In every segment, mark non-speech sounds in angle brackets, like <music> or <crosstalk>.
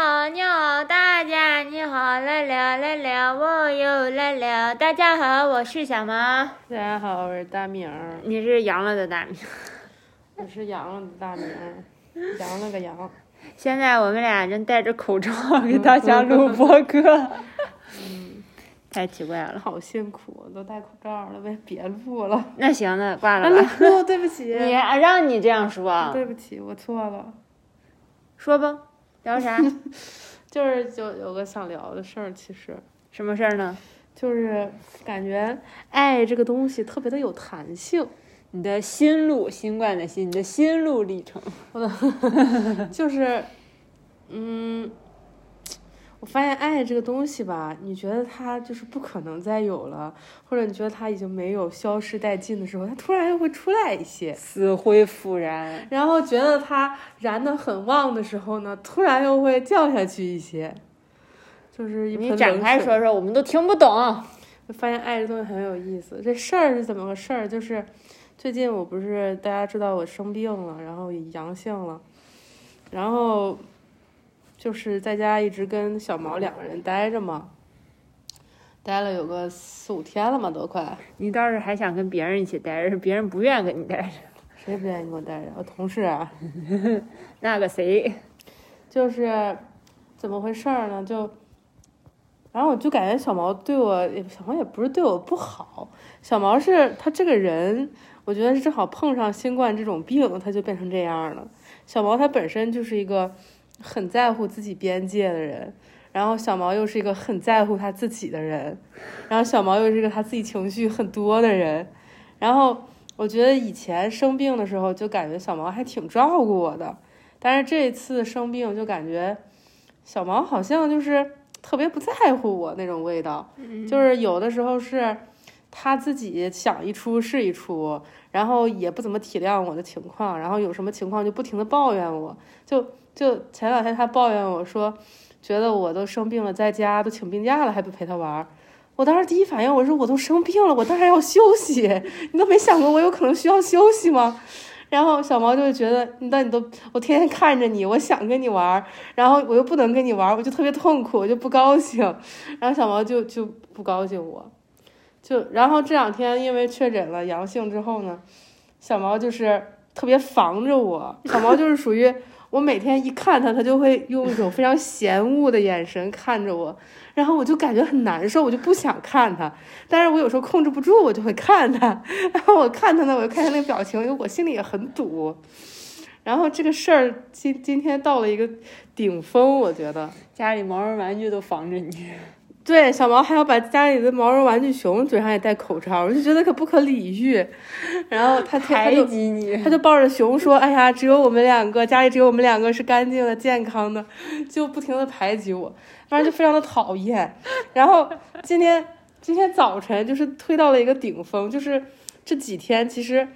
好，你好，大家你好，来了来了，我又来了。大家好，我是小毛，大家好，我是大明儿，你是阳了的大明。我是阳了的大明儿，阳了个阳。现在我们俩正戴着口罩给大家录播客，嗯，<laughs> <laughs> 太奇怪了。好辛苦，都戴口罩了，呗，别录了。那行，那挂了啊吧。录，对不起，<laughs> 你让你这样说，对不起，我错了。说吧，聊啥？<laughs> 就是就有个想聊的事儿，其实什么事儿呢？就是感觉爱这个东西特别的有弹性，你的心路，新冠的心，你的心路历程。<laughs> 就是，嗯，我发现爱这个东西吧，你觉得它就是不可能再有了，或者你觉得它已经没有消失殆尽的时候，它突然又会出来一些。死灰复燃，然后觉得它燃得很旺的时候呢，突然又会降下去一些，就是一你展。开说说，我们都听不懂。我发现爱这东西很有意思。这事儿是怎么个事儿？就是最近我不是大家知道我生病了，然后阳性了，然后就是在家一直跟小毛两个人待着嘛，待了有个四五天了嘛，都快。你倒是还想跟别人一起待着，别人不愿跟你待着。<laughs> 谁不愿意跟我待着？我同事啊。<laughs> 那个谁，就是怎么回事儿呢？就，然后我就感觉小毛对我，小毛也不是对我不好，小毛是他这个人，我觉得是正好碰上新冠这种病，他就变成这样了。小毛他本身就是一个很在乎自己边界的人，然后小毛又是一个很在乎他自己的人，然后小毛又是一个他自己情绪很多的人，然后我觉得以前生病的时候就感觉小毛还挺照顾我的。但是这一次生病，就感觉小毛好像就是特别不在乎我那种味道，就是有的时候是他自己想一出是一出，然后也不怎么体谅我的情况，然后有什么情况就不停的抱怨我，就就前两天他抱怨我说，觉得我都生病了，在家都请病假了还不陪他玩儿。我当时第一反应我说我都生病了，我当然要休息，<laughs> 你都没想过我有可能需要休息吗？然后小毛就觉得，那你都我天天看着你，我想跟你玩儿，然后我又不能跟你玩儿，我就特别痛苦，我就不高兴。然后小毛就就不高兴我，就然后这两天因为确诊了阳性之后呢，小毛就是特别防着我。小毛就是属于我每天一看他，他就会用一种非常嫌恶的眼神看着我，然后我就感觉很难受，我就不想看他。但是我有时候控制不住，我就会看他。<laughs> 然后我看他呢，我就看他那个表情，因为我心里也很堵。然后这个事儿今今天到了一个顶峰，我觉得。家里毛绒玩具都防着你。对，小毛还要把家里的毛绒玩具熊嘴上也戴口罩，我就觉得可不可理喻。然后他他排就挤你，他就抱着熊说：“哎呀，只有我们两个，家里只有我们两个是干净的、健康的，就不停的排挤我，反正就非常的讨厌。”然后今天今天早晨就是推到了一个顶峰，就是这几天其实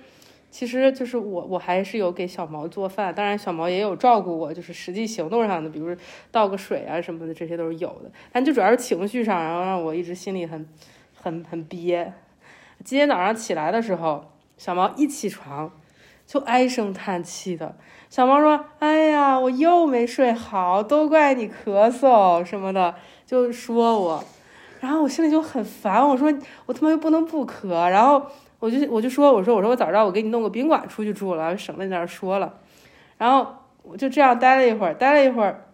其实就是我我还是有给小毛做饭，当然小毛也有照顾我，就是实际行动上的，比如倒个水啊什么的，这些都是有的。但就主要是情绪上，然后让我一直心里很很很憋。今天早上起来的时候。小毛一起床就唉声叹气的。小毛说：“哎呀，我又没睡好，都怪你咳嗽什么的，就说我。”然后我心里就很烦，我说：“我他妈又不能不咳。”然后我就我就说：“我说我说我早知道我给你弄个宾馆出去住了，省得你在那儿说了。”然后我就这样待了一会儿，待了一会儿，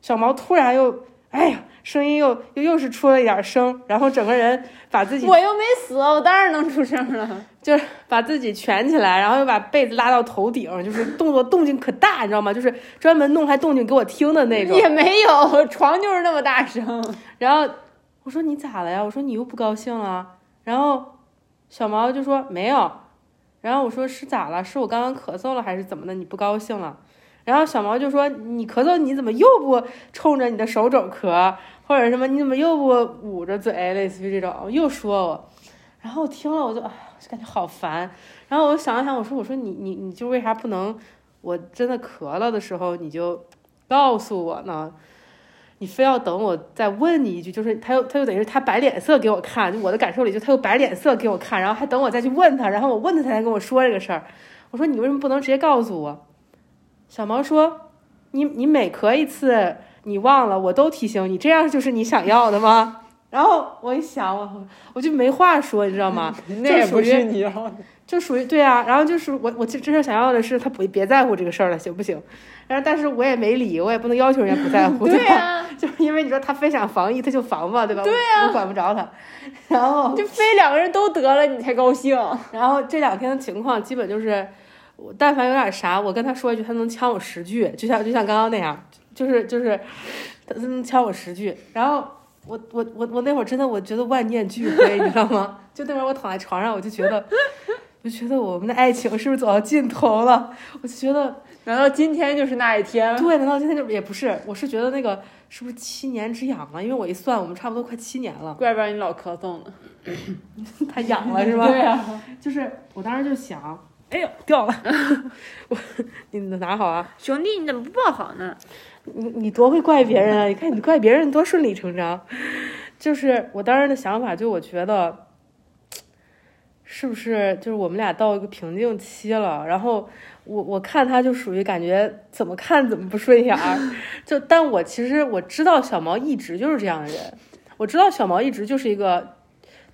小毛突然又哎呀，声音又又又是出了一点声，然后整个人把自己我又没死，我当然能出声了。<laughs> 就是把自己蜷起来，然后又把被子拉到头顶，就是动作动静可大，你知道吗？就是专门弄出来动静给我听的那种。也没有，床就是那么大声。然后我说你咋了呀？我说你又不高兴了。然后小毛就说没有。然后我说是咋了？是我刚刚咳嗽了还是怎么的？你不高兴了？然后小毛就说你咳嗽你怎么又不冲着你的手肘咳，或者什么你怎么又不捂着嘴，类似于这种又说我。然后我听了我就哎。就感觉好烦，然后我想了想，我说我说你你你就为啥不能，我真的咳了的时候你就告诉我呢？你非要等我再问你一句，就是他又他又等于是他摆脸色给我看，就我的感受里就他又摆脸色给我看，然后还等我再去问他，然后我问他才能跟我说这个事儿。我说你为什么不能直接告诉我？小毛说你你每咳一次，你忘了，我都提醒你，这样就是你想要的吗？<laughs> 然后我一想，我我就没话说，你知道吗？<laughs> 那也不是你要的。就属于对啊，然后就是我我这真正想要的是他不别在乎这个事儿了，行不行？然后但是我也没理，我也不能要求人家不在乎，吧？对呀、<laughs> 就是因为你说他非想防疫，他就防吧，对吧？对呀、我管不着他。然后 <laughs> 就非两个人都得了，你才高兴。然后这两天的情况基本就是，我但凡有点啥，我跟他说一句，他能呛我十句，就像就像刚刚那样，就是就是他能呛我十句。然后我我我我那会儿真的我觉得万念俱灰，你知道吗？就那会儿我躺在床上，我就觉得。我就觉得我们的爱情是不是走到尽头了？我就觉得，难道今天就是那一天？对，难道今天就也不是？我是觉得那个是不是七年之痒了？因为我一算，我们差不多快七年了，怪不得你老咳嗽呢。<clears throat> 他痒了是吧？对呀、<laughs> 就是我当时就想，哎呦掉了，<laughs> 我你拿好啊！兄弟，你怎么不抱好呢？你你多会怪别人啊！你看你怪别人多顺理成章。<laughs> 就是我当时的想法，就我觉得，是不是就是我们俩到一个瓶颈期了？然后我我看他就属于感觉怎么看怎么不顺眼。就但我其实我知道小毛一直就是这样的人，我知道小毛一直就是一个。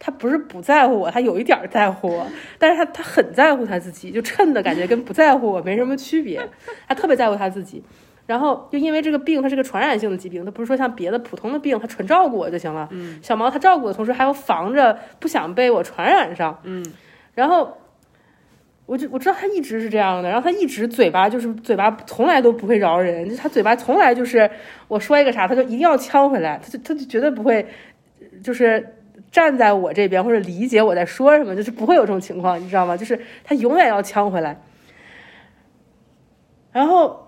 他不是不在乎我，他有一点在乎我，但是他他很在乎他自己，就衬的感觉跟不在乎我没什么区别。他特别在乎他自己，然后就因为这个病，它是个传染性的疾病，它不是说像别的普通的病，它纯照顾我就行了。嗯小毛它照顾我的同时，还要防着不想被我传染上。嗯，然后我就我知道它一直是这样的，然后它一直嘴巴就是嘴巴从来都不会饶人，就他嘴巴从来就是我说一个啥，它就一定要呛回来，它就它就绝对不会就是。站在我这边或者理解我在说什么，就是不会有这种情况，你知道吗？就是他永远要呛回来。然后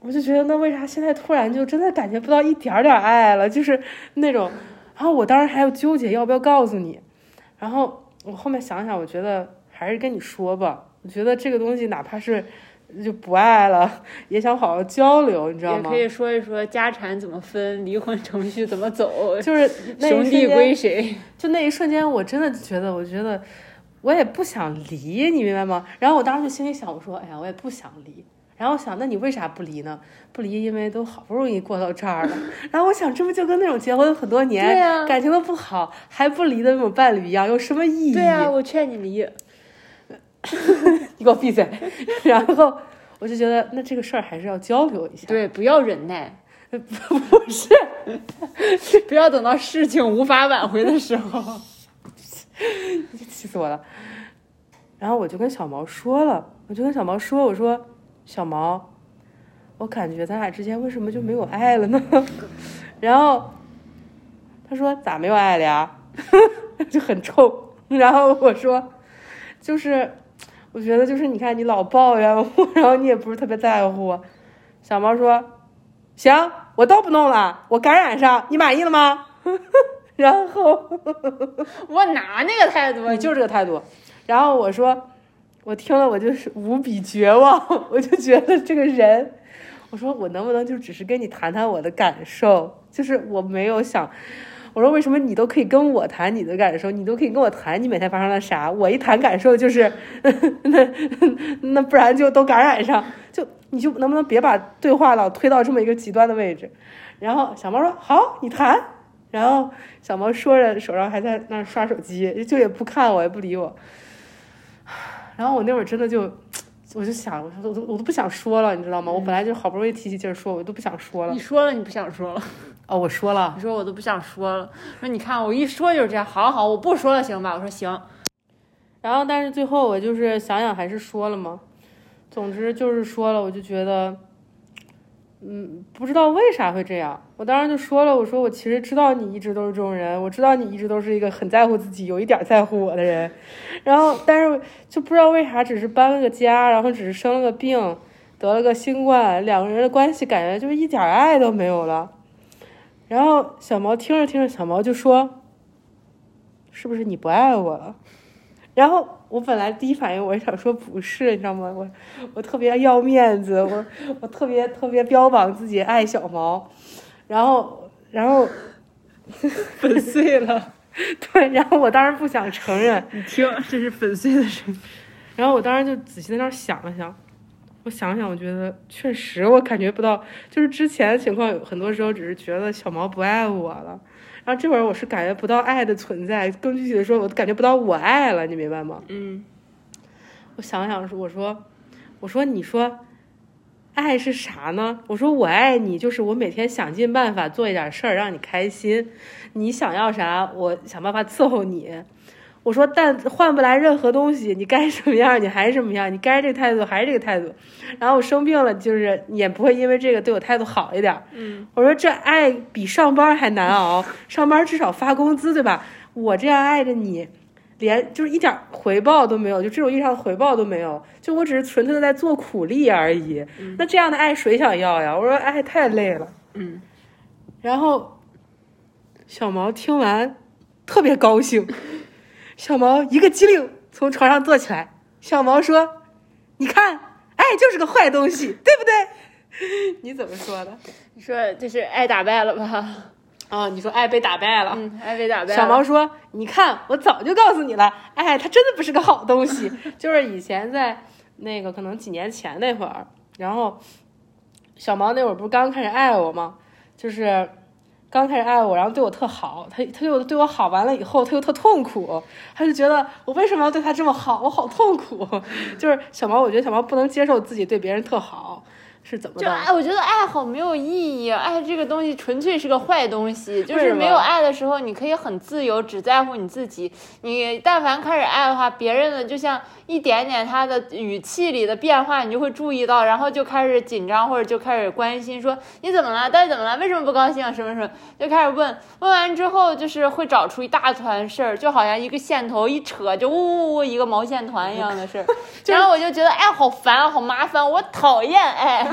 我就觉得，那为啥现在突然就真的感觉不到一点儿点儿爱了？就是那种，然后我当时还要纠结要不要告诉你，然后我后面想想，我觉得还是跟你说吧。我觉得这个东西哪怕是就不爱了，也想好好交流，你知道吗也可？以说一说家产怎么分，离婚程序怎么走，就是 <laughs> 那兄弟归谁？就那一瞬间，我真的觉得，我觉得我也不想离，你明白吗？然后我当时就心里想，我说，哎呀，我也不想离。然后我想，那你为啥不离呢？不离，因为都好不容易过到这儿了。<laughs> 然后我想，这不就跟那种结婚很多年、感情都不好还不离的那种伴侣一样，有什么意义？对啊，我劝你离。<laughs> 你给我闭嘴！<laughs> 然后我就觉得，那这个事儿还是要交流一下。对，不要忍耐，不是，不要等到事情无法挽回的时候。气死我了。然后我就跟小毛说了，我就跟小毛说，我说小毛，我感觉咱俩之间为什么就没有爱了呢？<laughs> 然后他说咋没有爱了呀？<laughs> 就很臭。然后我说，就是我觉得就是你看你老抱怨我，<laughs> 然后你也不是特别在乎我。小毛说，行，我都不弄了，我感染上，你满意了吗？然后。我拿那个态度？你就是这个态度。然后我说，我听了我就是无比绝望，我就觉得这个人，我说我能不能就只是跟你谈谈我的感受，就是我没有想。我说为什么你都可以跟我谈你的感受，你都可以跟我谈你每天发生了啥？我一谈感受就是，<laughs> 那那不然就都感染上，就你就能不能别把对话老推到这么一个极端的位置？然后小猫说好，你谈。然后小毛说着，手上还在那刷手机，就也不看我，也不理我。然后我那会儿真的就，我就想，我都我都不想说了，你知道吗？我本来就好不容易提起劲儿说，我都不想说了你。说了，你不想说了。哦，我说了你，说我都不想说了。说你看我一说就是这样，好好，我不说了，行吧？我说行。然后但是最后我就是想想还是说了嘛。总之就是说了，我就觉得，嗯，不知道为啥会这样。我当时就说了，我说我其实知道你一直都是这种人，我知道你一直都是一个很在乎自己、有一点在乎我的人。然后，但是就不知道为啥，只是搬了个家，然后只是生了个病，得了个新冠，两个人的关系感觉就是一点爱都没有了。然后小毛听着听着，小毛就说：“是不是你不爱我了？”然后我本来第一反应我也想说不是，你知道吗？我我特别要面子，我我特别特别标榜自己爱小毛，然后然后 <laughs> 粉碎了，对，然后我当时不想承认，<laughs> 你听，这是粉碎的声音。然后我当时就仔细在那儿想了想，我想想，我觉得确实我感觉不到，就是之前的情况，有很多时候只是觉得小毛不爱我了，然后这会儿我是感觉不到爱的存在，更具体的说，我感觉不到我爱了，你明白吗？嗯我想想说，我说，我说，你说，爱是啥呢？我说我爱你，就是我每天想尽办法做一点事儿让你开心，你想要啥，我想办法伺候你。我说，但换不来任何东西，你该什么样你还是什么样，你该这个态度还是这个态度。然后我生病了，就是你也不会因为这个对我态度好一点儿。嗯，我说这爱比上班还难熬，上班至少发工资对吧？我这样爱着你，连就是一点回报都没有，就这种意义上的回报都没有，就我只是纯粹的在做苦力而已。那这样的爱谁想要呀？我说爱太累了。嗯，然后小毛听完特别高兴，小毛一个机灵从床上坐起来。小毛说：“你看，爱就是个坏东西，对不对？” <laughs> 你怎么说的？你说就是爱打败了吧？啊、你说爱被打败了。嗯，爱被打败了。小毛说：“你看，我早就告诉你了，哎，它真的不是个好东西。<laughs> 就是以前在那个可能几年前那会儿，然后小毛那会儿不是刚开始爱我吗？就是刚开始爱我，然后对我特好，他他又对我好完了以后，他又特痛苦，他就觉得我为什么要对他这么好，我好痛苦。<laughs> 就是小毛，我觉得小毛不能接受自己对别人特好，是怎么的？就爱，我觉得爱好没有意义。爱这个东西纯粹是个坏东西，就是没有爱的时候，你可以很自由，只在乎你自己。你但凡开始爱的话，别人的就像一点点他的语气里的变化，你就会注意到，然后就开始紧张，或者就开始关心，说你怎么了？到底怎么了？为什么不高兴？什么什么？就开始问。问完之后，就是会找出一大团事儿，就好像一个线头一扯，就呜呜呜一个毛线团一样的事儿。<laughs> 然后我就觉得哎好烦啊，好麻烦，我讨厌爱。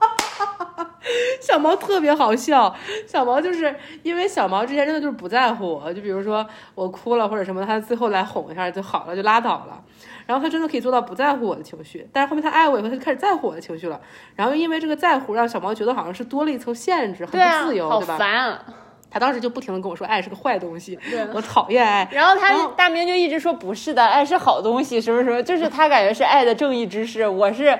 <laughs> 小毛特别好笑，小毛就是因为小毛之前真的就是不在乎我，就比如说我哭了或者什么，他最后来哄一下就好了，就拉倒了。然后他真的可以做到不在乎我的情绪，但是后面他爱我以后，他就开始在乎我的情绪了。然后因为这个在乎，让小毛觉得好像是多了一层限制，很不自由，，好对吧？烦啊。他当时就不停的跟我说，爱是个坏东西对，我讨厌爱。然后他大明就一直说不是的，爱是好东西，什么什么，就是他感觉是爱的正义之士，我是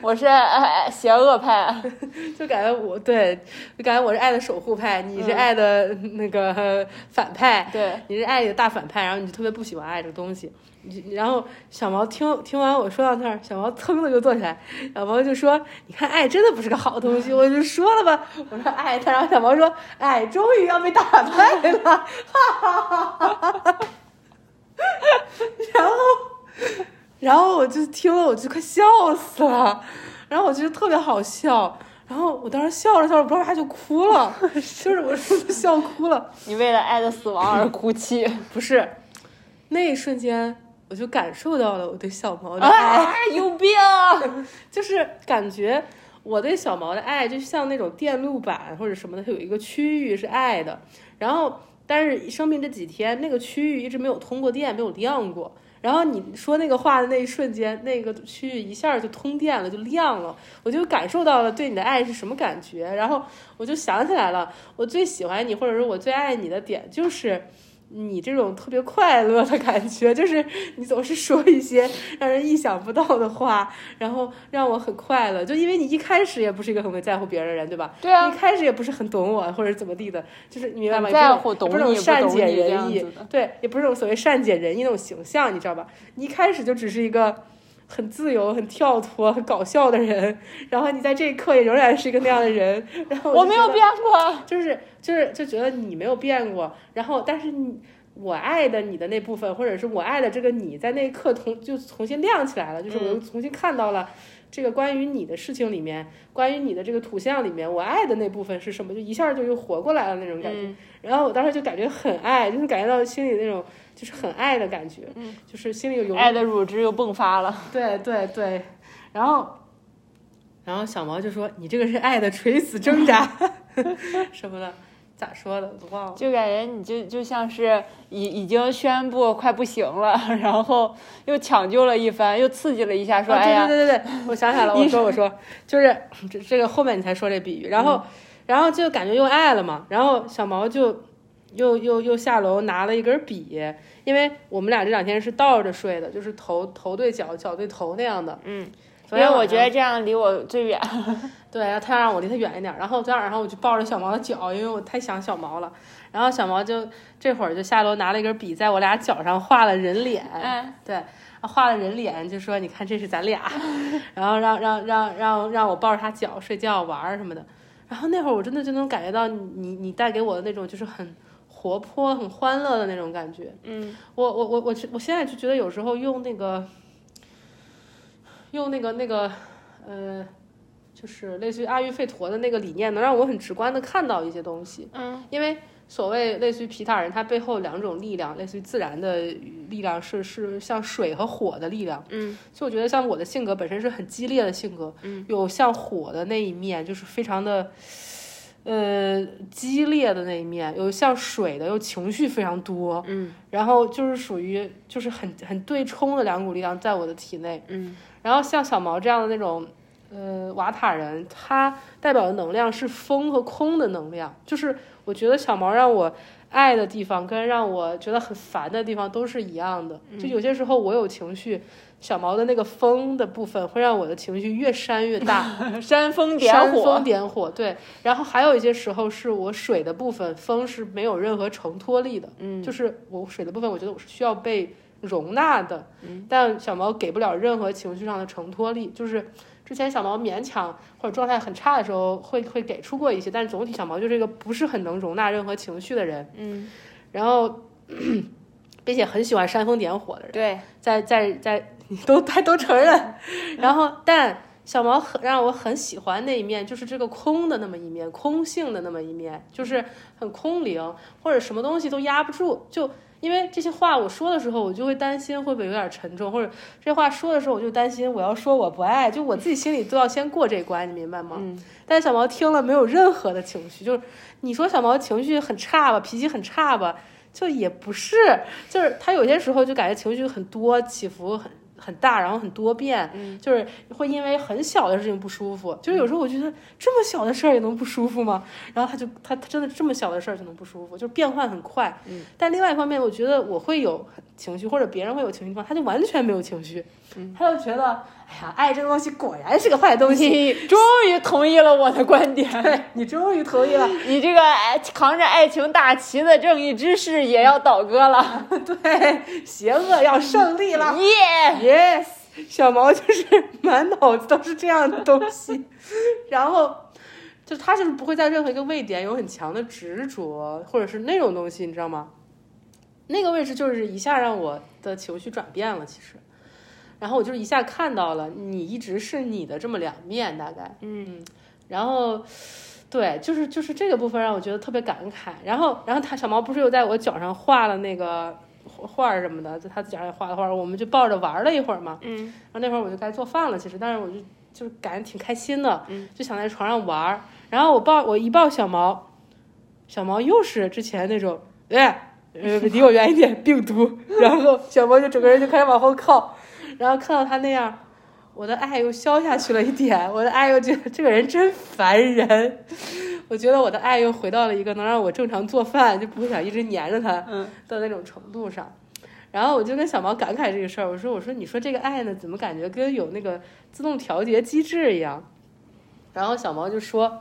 我是爱邪恶派，<laughs> 就感觉我对，就感觉我是爱的守护派，你是嗯爱的那个、呃反派，对，你是爱的大反派，然后你就特别不喜欢爱这个东西。你然后小毛听听完我说到那儿，小毛噌的就坐起来，小毛就说：“你看，爱真的不是个好东西。”我就说了吧，我说爱他，然后小毛说：“爱终于要被打败了。”哈哈哈哈哈哈。然后，然后我就听了，我就快笑死了，然后我觉得特别好笑。然后我当时笑着笑着，不知道为啥就哭了，就是我是笑哭了。你为了爱的死亡而哭泣，<laughs> 不是，那一瞬间我就感受到了我对小毛的爱，啊，有病！<laughs> 就是感觉我对小毛的爱就像那种电路板或者什么的，它有一个区域是爱的，然后但是生病这几天那个区域一直没有通过电，没有亮过。然后你说那个话的那一瞬间，那个区域一下就通电了，就亮了，我就感受到了对你的爱是什么感觉。然后我就想起来了，我最喜欢你，或者是我最爱你的点就是。你这种特别快乐的感觉，就是 <laughs> 你总是说一些让人意想不到的话，然后让我很快乐。就因为你一开始也不是一个很会在乎别人的人，对吧？对啊一开始也不是很懂我或者怎么地的，就是你明白吗？不是那种懂你不懂善解人意对，也不是那种所谓善解人意那种形象，你知道吧？你一开始就只是一个很自由、很跳脱、很搞笑的人，<laughs> 然后你在这一刻也仍然是一个那样的人，<laughs> 然后我没有变过，就是就是就觉得你没有变过，然后但是你我爱的你的那部分，或者是我爱的这个你在那一刻同就重新亮起来了，就是我又重新看到了这个关于你的事情里面，关于你的这个图像里面，我爱的那部分是什么，就一下就又活过来了那种感觉。嗯然后我当时就感觉很爱，就是感觉到心里那种就是很爱的感觉，嗯就是心里有爱的乳汁又迸发了。<laughs> 对对对，然后，然后小毛就说：“你这个是爱的垂死挣扎 <laughs> 什么的，咋说的我都忘了。就感觉你就就像是已已经宣布快不行了，然后又抢救了一番，又刺激了一下，说：“啊哎呀，对对对对对，我想起来了，我说我说，<laughs> 就是这这个后面你才说这比喻，然后、然后就感觉又爱了嘛，然后小毛就又又又下楼拿了一根笔，因为我们俩这两天是倒着睡的，就是头头对脚，脚对头那样的，嗯，因为我觉得这样离我最远。<laughs> 对，他让我离他远一点，然后昨天晚上我就抱着小毛的脚，因为我太想小毛了。然后小毛就这会儿就下楼拿了一根笔，在我俩脚上画了人脸，嗯，<laughs> 对，画了人脸，就说你看这是咱俩，<laughs> 然后让让让让让我抱着他脚睡觉玩儿什么的。然后那会儿我真的就能感觉到你你带给我的那种就是很活泼、很欢乐的那种感觉。嗯我我我我我现在就觉得有时候用那个用那个那个呃，就是类似于阿育吠陀的那个理念，能让我很直观的看到一些东西。嗯因为所谓类似于皮塔人，他背后两种力量，类似于自然的力量是是像水和火的力量。嗯所以我觉得像我的性格本身是很激烈的性格，嗯，有像火的那一面，就是非常的。呃，激烈的那一面有像水的，又情绪非常多，嗯然后就是属于就是很很对冲的两股力量在我的体内。嗯然后像小毛这样的那种，呃，瓦塔人，他代表的能量是风和空的能量。就是我觉得小毛让我爱的地方，跟让我觉得很烦的地方都是一样的。就有些时候我有情绪，小毛的那个风的部分会让我的情绪越扇越大，<laughs> 煽风点火煽风。点火。对，然后还有一些时候是我水的部分，风是没有任何承托力的。嗯就是我水的部分，我觉得我是需要被容纳的，嗯但小毛给不了任何情绪上的承托力。就是之前小毛勉强或者状态很差的时候会会给出过一些，但是总体小毛就是一个不是很能容纳任何情绪的人，嗯，然后并且很喜欢煽风点火的人，对，在在在你 <laughs> 都他都承认，然后但。小毛很让我很喜欢那一面，就是这个空的那么一面，空性的那么一面，就是很空灵，或者什么东西都压不住。就因为这些话我说的时候，我就会担心会不会有点沉重，或者这话说的时候，我就担心我要说我不爱，就我自己心里都要先过这关，你明白吗？嗯但是小毛听了没有任何的情绪，就是你说小毛情绪很差吧，脾气很差吧，就也不是，就是他有些时候就感觉情绪很多，起伏很很大，然后很多变，嗯就是会因为很小的事情不舒服。就是有时候我觉得这么小的事儿也能不舒服吗？然后他就他他真的这么小的事儿就能不舒服，就是变换很快。嗯，但另外一方面，我觉得我会有情绪，或者别人会有情绪他就完全没有情绪，嗯他就觉得哎呀，爱这个东西果然是个坏东西。你终于同意了我的观点。<laughs> 对你终于同意了，<laughs> 你这个爱扛着爱情大旗的正义之士也要倒戈了，<laughs> 对，邪恶要胜利了。耶！Yes，小毛就是满脑子都是这样的东西，然后就他就是不会在任何一个位点有很强的执着，或者是那种东西，你知道吗？那个位置就是一下让我的情绪转变了，其实，然后我就是一下看到了你一直是你的这么两面，大概，嗯然后。对，就是就是这个部分让我觉得特别感慨。然后，然后他小毛不是又在我脚上画了那个画画儿什么的，在他脚上也画了画儿，我们就抱着玩了一会儿嘛。嗯然后那会儿我就该做饭了，其实，但是我就就是感觉挺开心的，嗯就想在床上玩儿。然后我抱我一抱小毛，小毛又是之前那种，哎，呃，离我远一点，病毒。<laughs> 然后小毛就整个人就开始往后靠，然后看到他那样，我的爱又消下去了一点，我的爱又觉得这个人真烦人。我觉得我的爱又回到了一个能让我正常做饭，就不会想一直黏着他嗯的那种程度上。然后我就跟小毛感慨这个事儿，我说我说你说这个爱呢，怎么感觉跟有那个自动调节机制一样？然后小毛就说。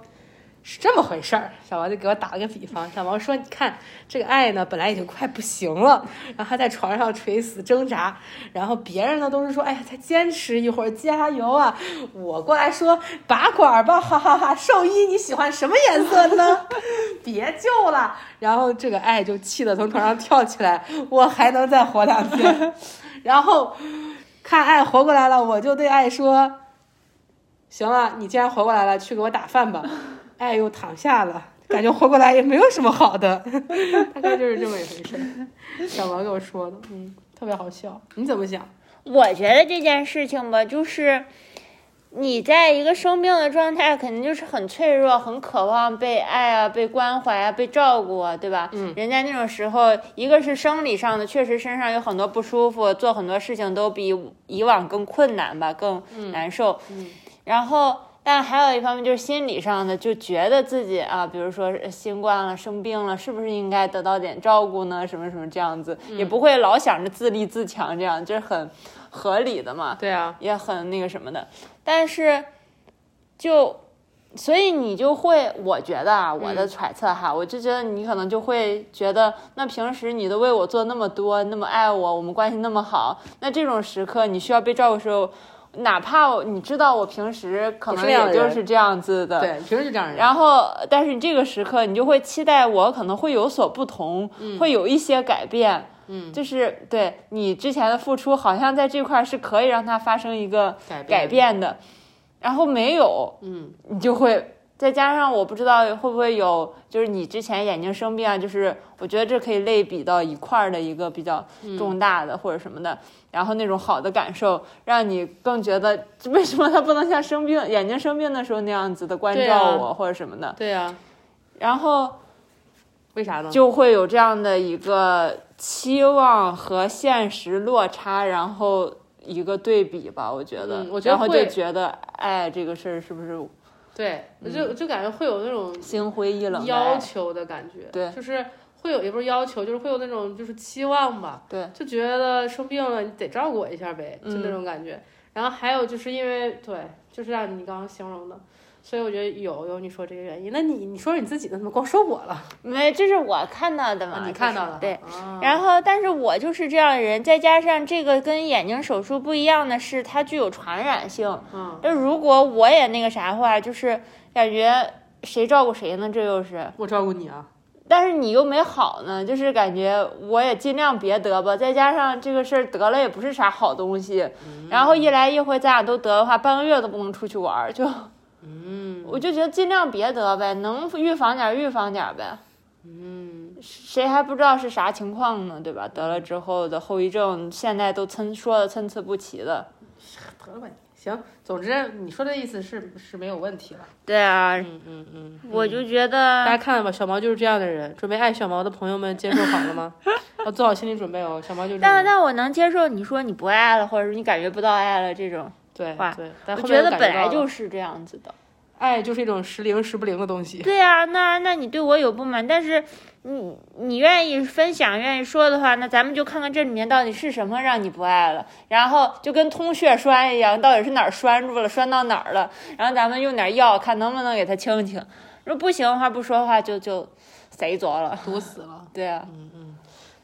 是这么回事儿，小王就给我打了个比方。小王说：“你看这个爱呢，本来已经快不行了，然后他在床上垂死挣扎，然后别人呢都是说，哎呀，再坚持一会儿，加油啊！我过来说拔管吧，哈哈哈！兽医你喜欢什么颜色的呢？<laughs> 别救了！然后这个爱就气得从床上跳起来，我还能再活两天。然后看爱活过来了，我就对爱说：行了，你既然活过来了，去给我打饭吧。爱又躺下了，感觉活过来也没有什么好的，<laughs> 大概就是这么一回事儿。小王跟我说的，嗯，特别好笑。你怎么想？我觉得这件事情吧，就是你在一个生病的状态，肯定就是很脆弱，很渴望被爱啊、被关怀啊、被照顾啊，对吧？嗯，人家那种时候，一个是生理上的，确实身上有很多不舒服，做很多事情都比以往更困难吧，更难受。嗯然后。但还有一方面就是心理上的，就觉得自己啊，比如说新冠了、生病了，是不是应该得到点照顾呢？什么什么这样子，也不会老想着自立自强，这样就是很合理的嘛。对啊，也很那个什么的，但是就所以你就会，我觉得啊，我的揣测哈，我就觉得你可能就会觉得，那平时你都为我做那么多，那么爱我，我们关系那么好，那这种时刻你需要被照顾的时候，哪怕你知道我平时可能也就是这样子的，对，平时就这样人。然后，但是你这个时刻，你就会期待我可能会有所不同，会有一些改变。嗯，就是对你之前的付出，好像在这块儿是可以让它发生一个改变改变的，然后没有，嗯，你就会再加上我不知道会不会有，就是你之前眼睛生病啊，就是我觉得这可以类比到一块儿的一个比较嗯重大的或者什么的，然后那种好的感受，让你更觉得为什么他不能像生病眼睛生病的时候那样子的关照我、或者什么的，对呀、然后为啥呢？就会有这样的一个期望和现实落差，然后一个对比吧，我觉得，嗯我觉得然后就觉得，哎，这个事儿是不是对，我就就感觉会有那种心灰意冷要？求的感觉，对就是会有也不是要求，就是会有那种就是期望吧，对，就觉得生病了你得照顾我一下呗，就嗯那种感觉。然后还有就是因为对，就是像你刚刚形容的，所以我觉得有有你说这个原因。那你你说说你自己的，怎么光说我了？没，这是我看到的嘛，啊你看到了，对。啊然后，但是我就是这样的人，再加上这个跟眼睛手术不一样的是，它具有传染性。嗯，那如果我也那个啥的话，就是感觉谁照顾谁呢？这又是。我照顾你啊，但是你又没好呢，就是感觉我也尽量别得吧。再加上这个事儿得了也不是啥好东西，嗯然后一来一回咱俩都得的话，半个月都不能出去玩儿，就，嗯我就觉得尽量别得呗，能预防点预防点呗。嗯，谁还不知道是啥情况呢，对吧？得了之后的后遗症，现在都参说的参差不齐的。得了吧你。行，总之你说的意思是是没有问题了。对啊，嗯嗯嗯，我就觉得大家，看了吧，小毛就是这样的人。准备爱小毛的朋友们接受好了吗？<laughs> 要做好心理准备哦。小毛就但但我能接受你说你不爱了，或者是你感觉不到爱了这种，对话对，但我觉得本来就是这样子的。爱就是一种时灵时不灵的东西。对啊、那那你对我有不满，但是你你愿意分享、愿意说的话，那咱们就看看这里面到底是什么让你不爱了，然后就跟通血栓一样，到底是哪儿栓住了，栓到哪儿了，然后咱们用点药看能不能给它清清。如果不行的话，不说话就就贼着了。堵死了。对啊，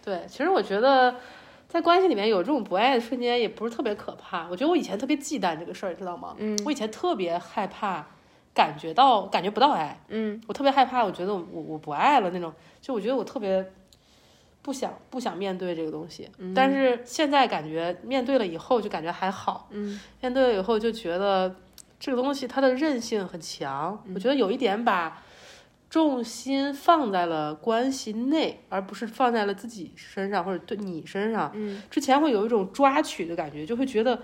对，其实我觉得在关系里面有这种不爱的瞬间，也不是特别可怕。我觉得我以前特别忌惮这个事儿，知道吗？嗯我以前特别害怕感觉到感觉不到爱，嗯我特别害怕，我觉得我我我不爱了那种，就我觉得我特别不想不想面对这个东西。但是现在感觉面对了以后，就感觉还好。嗯面对了以后就觉得这个东西它的韧性很强，我觉得有一点把重心放在了关系内，而不是放在了自己身上或者对你身上。嗯之前会有一种抓取的感觉，就会觉得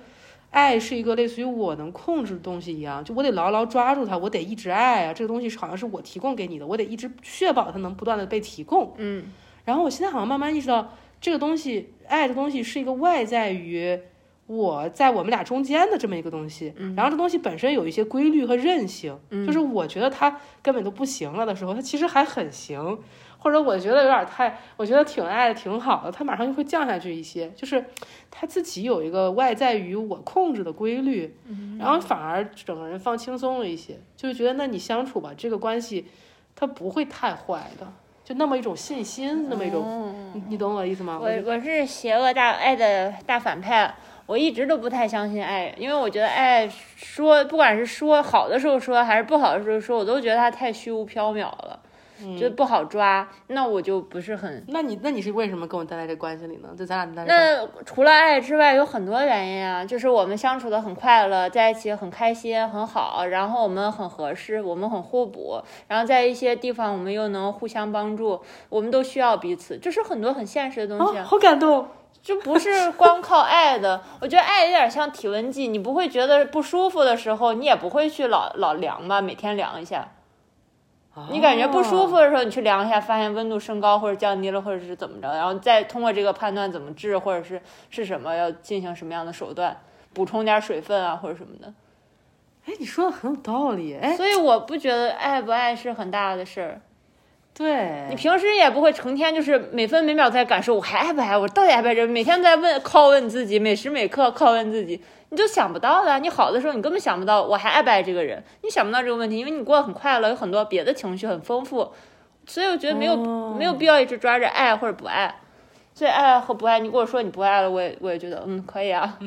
爱是一个类似于我能控制的东西一样，就我得牢牢抓住它，我得一直爱啊，这个东西好像是我提供给你的，我得一直确保它能不断的被提供。嗯然后我现在好像慢慢意识到，这个东西，爱的东西是一个外在于我在我们俩中间的这么一个东西。然后这东西本身有一些规律和韧性，就是我觉得它根本都不行了的时候，它其实还很行。或者我觉得有点太，我觉得挺爱的，挺好的，它马上就会降下去一些，就是它自己有一个外在于我控制的规律，然后反而整个人放轻松了一些，就是觉得那你相处吧，这个关系它不会太坏的，就那么一种信心，那么一种，嗯你你懂我的意思吗？我我是邪恶大爱的大反派，我一直都不太相信爱，因为我觉得爱说不管是说好的时候说还是不好的时候说，我都觉得它太虚无缥缈了，就不好抓。那我就不是很。那你那你是为什么跟我待在这关系里呢？就咱俩待在这那除了爱之外，有很多原因啊，就是我们相处的很快乐，在一起很开心、很好，然后我们很合适，我们很互补，然后在一些地方我们又能互相帮助，我们都需要彼此，这是很多很现实的东西啊啊，好感动。就不是光靠爱的。<laughs> 我觉得爱有点像体温计，你不会觉得不舒服的时候，你也不会去老老量吧，每天量一下。你感觉不舒服哦，的时候，你去量一下，发现温度升高或者降低了，或者是怎么着，然后再通过这个判断怎么治，或者是是什么要进行什么样的手段，补充点水分啊或者什么的。哎，你说的很有道理。哎，所以我不觉得爱不爱是很大的事儿。对，你平时也不会成天就是每分每秒在感受我还爱不爱我，到底爱不爱这，每天在问拷问自己，每时每刻拷问自己，你就想不到的。你好的时候，你根本想不到我还爱不爱这个人，你想不到这个问题，因为你过得很快乐，有很多别的情绪很丰富，所以我觉得没有、哦没有必要一直抓着爱或者不爱。所以爱和不爱，你跟我说你不爱了，我也我也觉得嗯可以啊。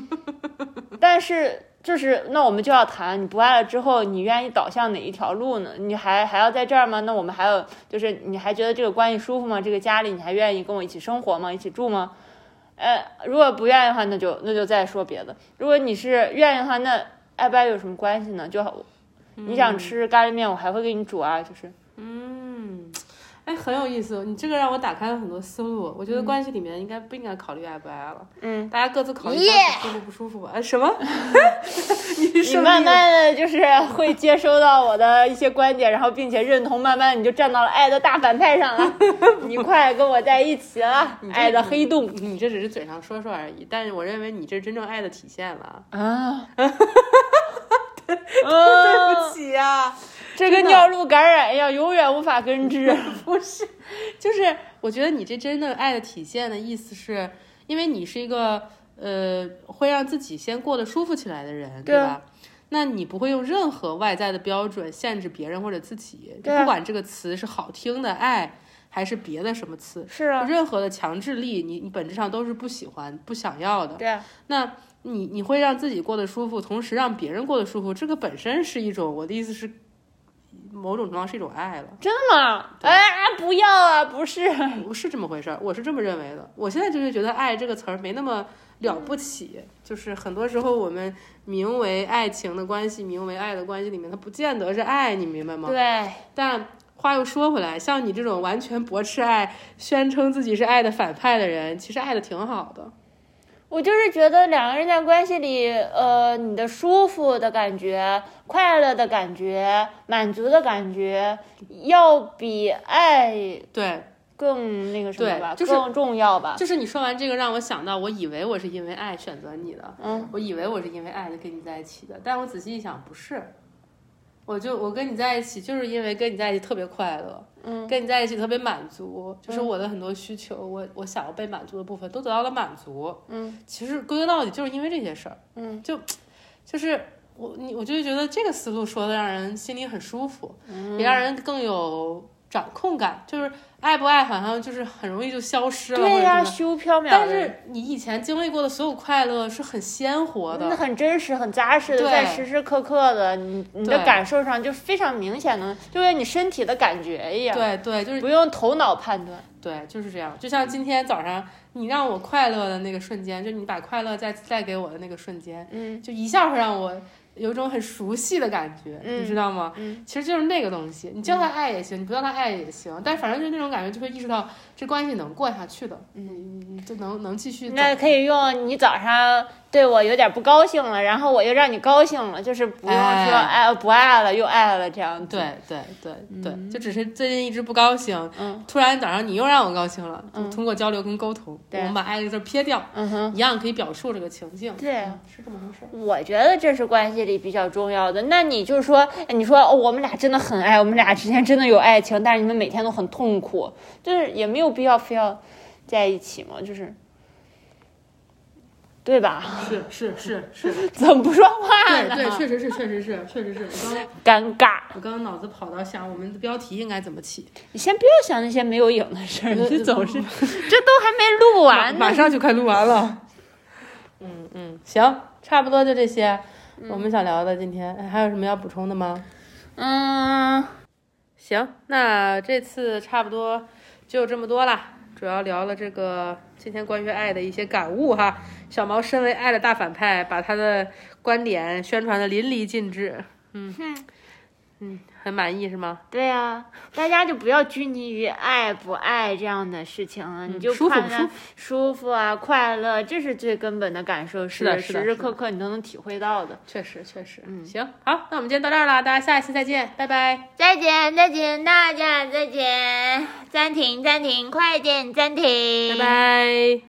<laughs> 但是就是那我们就要谈，你不爱了之后，你愿意导向哪一条路呢？你还还要在这儿吗？那我们还有就是你还觉得这个关系舒服吗？这个家里你还愿意跟我一起生活吗？一起住吗？呃，如果不愿意的话，那就那就再说别的。如果你是愿意的话，那爱不爱有什么关系呢？就你想吃咖喱面，我还会给你煮啊，就是嗯，哎，很有意思。你这个让我打开了很多思路。我觉得关系里面应该不应该考虑爱不爱了，嗯，大家各自考虑舒服不舒服吧。哎，什么？<laughs> 你你慢慢的就是会接收到我的一些观点，然后并且认同，慢慢你就站到了爱的大反派上了，<laughs> 你快跟我在一起了，爱的黑洞你这只是嘴上说说而已，但是我认为你这是真正爱的体现了。啊！对 <laughs> 对不起啊，这跟尿路感染一样，永远无法根治。<laughs> 不是，就是我觉得你这真正爱的体现的意思是，因为你是一个呃会让自己先过得舒服起来的人，对吧？那你不会用任何外在的标准限制别人或者自己，不管这个词是好听的爱，还是别的什么词，是啊，任何的强制力，你你本质上都是不喜欢、不想要的。对啊，那你你会让自己过得舒服，同时让别人过得舒服，这个本身是一种，我的意思是，某种程度上是一种爱了。真的吗？哎，不要啊，不是。不是这么回事儿，我是这么认为的。我现在就是觉得“爱”这个词儿没那么了不起，就是很多时候我们名为爱情的关系，名为爱的关系里面，它不见得是爱，你明白吗？对，但话又说回来，像你这种完全驳斥爱、宣称自己是爱的反派的人，其实爱的挺好的。我就是觉得两个人在关系里，呃，你的舒服的感觉、快乐的感觉、满足的感觉，要比爱对，更那个什么吧，就是更重要吧。就是你说完这个，让我想到，我以为我是因为爱选择你的，嗯，我以为我是因为爱跟你在一起的，但我仔细一想，不是。我就我跟你在一起，就是因为跟你在一起特别快乐，嗯，跟你在一起特别满足，就是我的很多需求，我我想要被满足的部分都得到了满足。嗯，其实归根到底就是因为这些事儿，嗯，就就是我你我就觉得这个思路说的让人心里很舒服，嗯。也让人更有掌控感，就是爱不爱好像就是很容易就消失了，对呀、虚无缥缈。但是你以前经历过的所有快乐是很鲜活的，那很真实、很扎实的，对在时时刻刻的，你你的感受上就非常明显的，就跟你身体的感觉一样，对对，就是不用头脑判断。对，就是这样。就像今天早上你让我快乐的那个瞬间，就你把快乐再带给我的那个瞬间，嗯就一下会让我有一种很熟悉的感觉，嗯你知道吗？嗯，其实就是那个东西，你叫他爱也行，你不叫他爱也行，但反正就是那种感觉，就会意识到这关系能过下去的，嗯，就能能继续走。那可以用你早上对我有点不高兴了，然后我又让你高兴了，就是不用说哎哎不爱了又爱了这样子。对对对对，就只是最近一直不高兴，嗯突然早上你又让我高兴了，通过交流跟沟通，我们把爱这个字儿撇掉，嗯哼，一样可以表述这个情境。对嗯是这么回事。我觉得这是关系里比较重要的。那你就是说，哎你说、哦、我们俩真的很爱，我们俩之间真的有爱情，但是你们每天都很痛苦，就是也没有必要非要在一起嘛，就是，对吧？是是是是，<laughs> 怎么不说话呢？对对，确实是确实是确实是。我刚尴尬。我刚刚脑子跑到想我们的标题应该怎么起，你先不要想那些没有影的事儿，你总是 <laughs> 这都还没录完呢。马上就快录完了。嗯嗯，行，差不多就这些，我们想聊的今天哎还有什么要补充的吗？嗯，行，那这次差不多就这么多啦。主要聊了这个今天关于爱的一些感悟哈。小毛身为爱的大反派，把他的观点宣传的淋漓尽致。嗯嗯，很满意是吗？对呀、大家就不要拘泥于爱不爱这样的事情了，你就嗯舒服看它不舒舒服啊、快乐，这是最根本的感受，是的是的时时刻刻你都能体会到的。确实确实。嗯行，好，那我们今天到这儿了，大家下一期再见，拜拜。再见，再见，大家再见，暂停，暂停，快点暂停，拜拜。